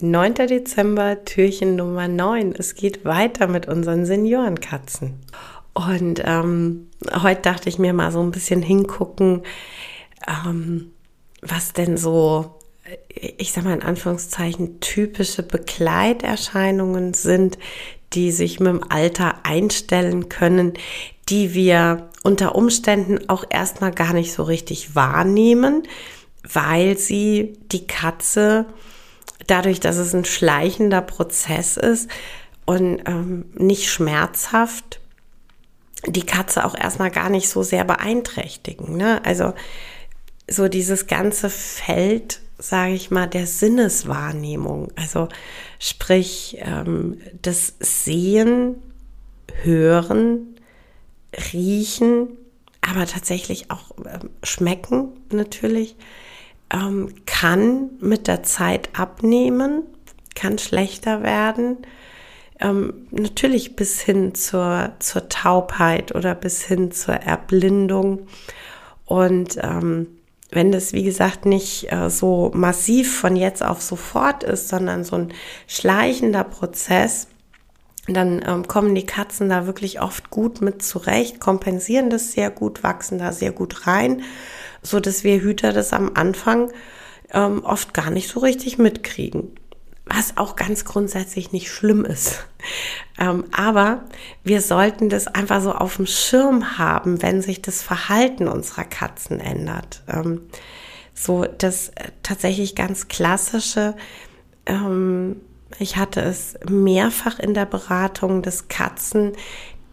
9. Dezember, Türchen Nummer 9. Es geht weiter mit unseren Seniorenkatzen. Und ähm, heute dachte ich mir mal so ein bisschen hingucken, ähm, was denn so, ich sag mal in Anführungszeichen, typische Begleiterscheinungen sind, die sich mit dem Alter einstellen können, die wir unter Umständen auch erstmal gar nicht so richtig wahrnehmen, weil sie die Katze dadurch, dass es ein schleichender Prozess ist und ähm, nicht schmerzhaft, die Katze auch erstmal gar nicht so sehr beeinträchtigen. Ne? Also so dieses ganze Feld, sage ich mal, der Sinneswahrnehmung. Also sprich ähm, das Sehen, Hören, Riechen, aber tatsächlich auch ähm, Schmecken natürlich, ähm, kann mit der Zeit abnehmen, kann schlechter werden ähm, natürlich bis hin zur, zur Taubheit oder bis hin zur Erblindung. Und ähm, wenn das, wie gesagt, nicht äh, so massiv von jetzt auf sofort ist, sondern so ein schleichender Prozess, dann ähm, kommen die Katzen da wirklich oft gut mit zurecht, kompensieren das sehr gut, wachsen da sehr gut rein, so dass wir Hüter das am Anfang ähm, oft gar nicht so richtig mitkriegen was auch ganz grundsätzlich nicht schlimm ist. Ähm, aber wir sollten das einfach so auf dem Schirm haben, wenn sich das Verhalten unserer Katzen ändert. Ähm, so das äh, tatsächlich ganz klassische, ähm, ich hatte es mehrfach in der Beratung, dass Katzen,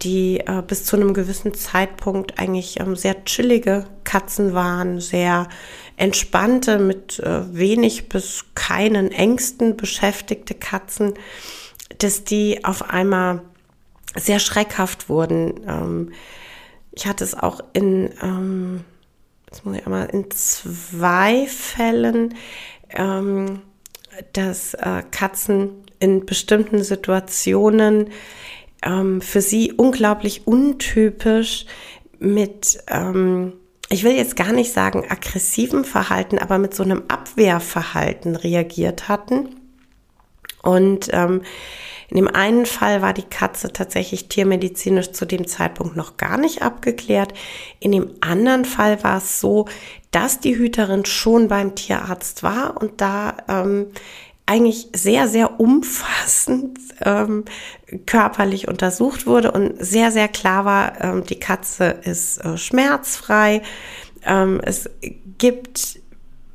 die äh, bis zu einem gewissen Zeitpunkt eigentlich ähm, sehr chillige Katzen waren, sehr entspannte, mit äh, wenig bis keinen Ängsten beschäftigte Katzen, dass die auf einmal sehr schreckhaft wurden. Ähm, ich hatte es auch in, ähm, jetzt muss ich einmal, in zwei Fällen, ähm, dass äh, Katzen in bestimmten Situationen ähm, für sie unglaublich untypisch mit ähm, ich will jetzt gar nicht sagen aggressiven Verhalten, aber mit so einem Abwehrverhalten reagiert hatten. Und ähm, in dem einen Fall war die Katze tatsächlich tiermedizinisch zu dem Zeitpunkt noch gar nicht abgeklärt. In dem anderen Fall war es so, dass die Hüterin schon beim Tierarzt war und da ähm, eigentlich sehr, sehr umfassend ähm, körperlich untersucht wurde und sehr, sehr klar war, ähm, die Katze ist äh, schmerzfrei. Ähm, es gibt,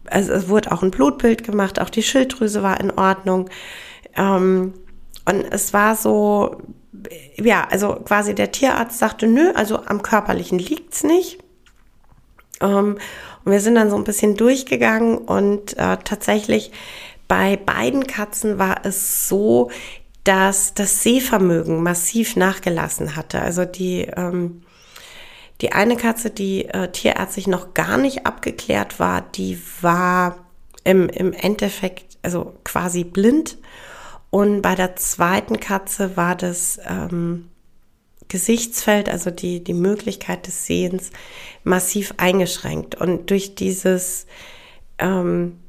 also es wurde auch ein Blutbild gemacht, auch die Schilddrüse war in Ordnung. Ähm, und es war so, ja, also quasi der Tierarzt sagte, nö, also am körperlichen liegt's nicht. Ähm, und wir sind dann so ein bisschen durchgegangen und äh, tatsächlich bei beiden Katzen war es so, dass das Sehvermögen massiv nachgelassen hatte. Also die, ähm, die eine Katze, die äh, tierärztlich noch gar nicht abgeklärt war, die war im, im Endeffekt also quasi blind. Und bei der zweiten Katze war das ähm, Gesichtsfeld, also die, die Möglichkeit des Sehens, massiv eingeschränkt. Und durch dieses ähm,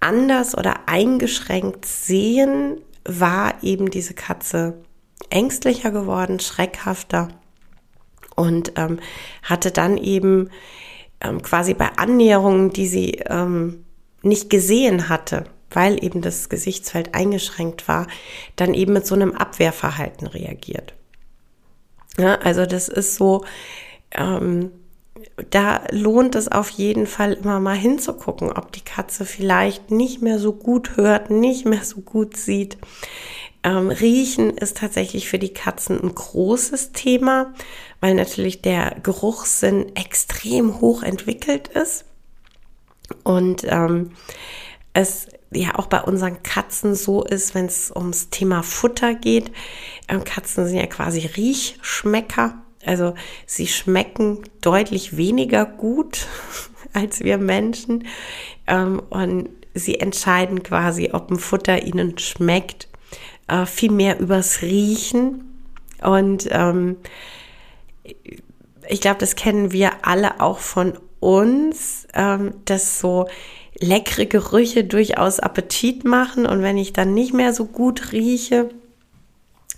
anders oder eingeschränkt sehen, war eben diese Katze ängstlicher geworden, schreckhafter und ähm, hatte dann eben ähm, quasi bei Annäherungen, die sie ähm, nicht gesehen hatte, weil eben das Gesichtsfeld eingeschränkt war, dann eben mit so einem Abwehrverhalten reagiert. Ja, also das ist so, ähm, da lohnt es auf jeden Fall immer mal hinzugucken, ob die Katze vielleicht nicht mehr so gut hört, nicht mehr so gut sieht. Ähm, Riechen ist tatsächlich für die Katzen ein großes Thema, weil natürlich der Geruchssinn extrem hoch entwickelt ist. Und ähm, es ja auch bei unseren Katzen so ist, wenn es ums Thema Futter geht. Ähm, Katzen sind ja quasi Riechschmecker. Also sie schmecken deutlich weniger gut als wir Menschen ähm, und sie entscheiden quasi, ob ein Futter ihnen schmeckt, äh, viel mehr übers Riechen und ähm, ich glaube, das kennen wir alle auch von uns, ähm, dass so leckere Gerüche durchaus Appetit machen und wenn ich dann nicht mehr so gut rieche,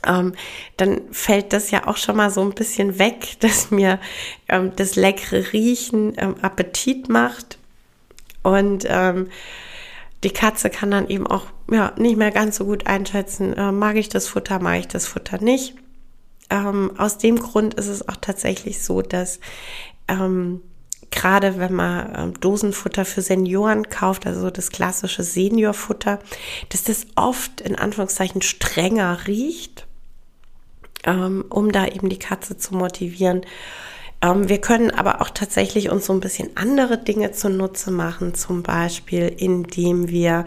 ähm, dann fällt das ja auch schon mal so ein bisschen weg, dass mir ähm, das leckere Riechen ähm, Appetit macht. Und ähm, die Katze kann dann eben auch ja, nicht mehr ganz so gut einschätzen, äh, mag ich das Futter, mag ich das Futter nicht. Ähm, aus dem Grund ist es auch tatsächlich so, dass ähm, gerade wenn man ähm, Dosenfutter für Senioren kauft, also das klassische Seniorfutter, dass das oft in Anführungszeichen strenger riecht, ähm, um da eben die Katze zu motivieren. Ähm, wir können aber auch tatsächlich uns so ein bisschen andere Dinge zunutze machen, zum Beispiel indem wir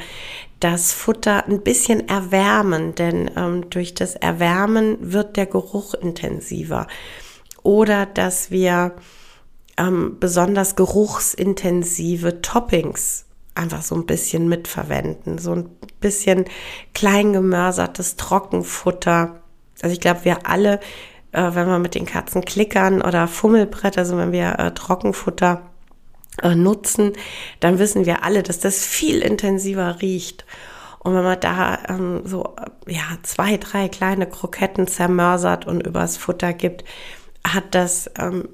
das Futter ein bisschen erwärmen, denn durch das Erwärmen wird der Geruch intensiver. Oder dass wir ähm, besonders geruchsintensive Toppings einfach so ein bisschen mitverwenden. So ein bisschen klein gemörsertes Trockenfutter. Also ich glaube, wir alle äh, wenn wir mit den Katzen klickern oder Fummelbrett, also wenn wir äh, Trockenfutter äh, nutzen, dann wissen wir alle, dass das viel intensiver riecht. Und wenn man da ähm, so ja zwei, drei kleine Kroketten zermörsert und übers Futter gibt, hat das ähm,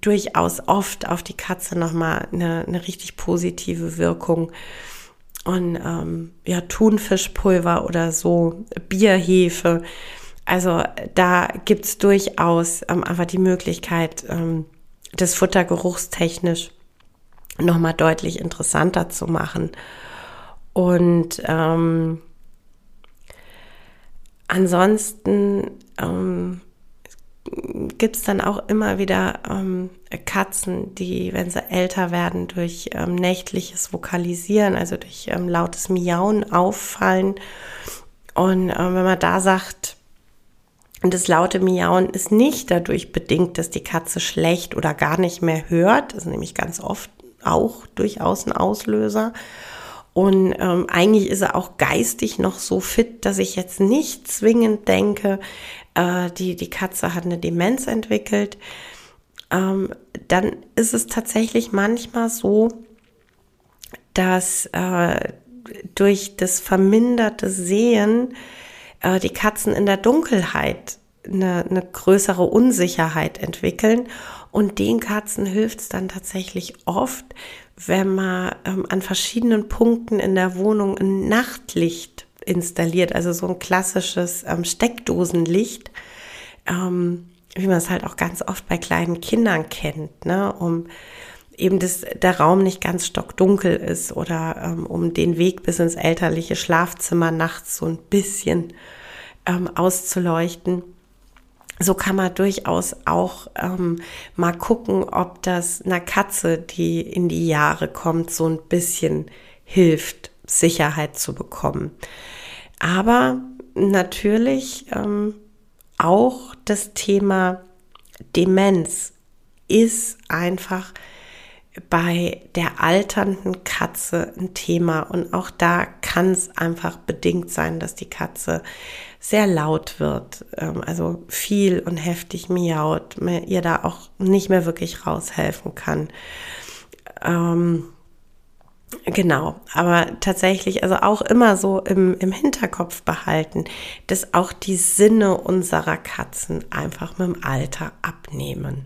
durchaus oft auf die Katze nochmal eine, eine richtig positive Wirkung. Und ähm, ja, Thunfischpulver oder so, Bierhefe, also da gibt's durchaus ähm, einfach die Möglichkeit, ähm, das Futter geruchstechnisch nochmal deutlich interessanter zu machen. Und ähm, ansonsten ähm, gibt es dann auch immer wieder ähm, Katzen, die, wenn sie älter werden, durch ähm, nächtliches Vokalisieren, also durch ähm, lautes Miauen auffallen. Und ähm, wenn man da sagt, das laute Miauen ist nicht dadurch bedingt, dass die Katze schlecht oder gar nicht mehr hört. Das ist nämlich ganz oft auch durchaus ein Auslöser. Und ähm, eigentlich ist er auch geistig noch so fit, dass ich jetzt nicht zwingend denke, äh, die, die Katze hat eine Demenz entwickelt. Ähm, dann ist es tatsächlich manchmal so, dass äh, durch das verminderte Sehen äh, die Katzen in der Dunkelheit eine, eine größere Unsicherheit entwickeln. Und den Katzen hilft es dann tatsächlich oft, wenn man ähm, an verschiedenen Punkten in der Wohnung ein Nachtlicht installiert, also so ein klassisches ähm, Steckdosenlicht, ähm, wie man es halt auch ganz oft bei kleinen Kindern kennt, ne, um eben dass der Raum nicht ganz stockdunkel ist oder ähm, um den Weg bis ins elterliche Schlafzimmer nachts so ein bisschen ähm, auszuleuchten. So kann man durchaus auch ähm, mal gucken, ob das einer Katze, die in die Jahre kommt, so ein bisschen hilft, Sicherheit zu bekommen. Aber natürlich ähm, auch das Thema Demenz ist einfach bei der alternden Katze ein Thema und auch da kann es einfach bedingt sein, dass die Katze sehr laut wird, ähm, also viel und heftig miaut, ihr da auch nicht mehr wirklich raushelfen kann. Ähm, Genau, aber tatsächlich, also auch immer so im, im Hinterkopf behalten, dass auch die Sinne unserer Katzen einfach mit dem Alter abnehmen.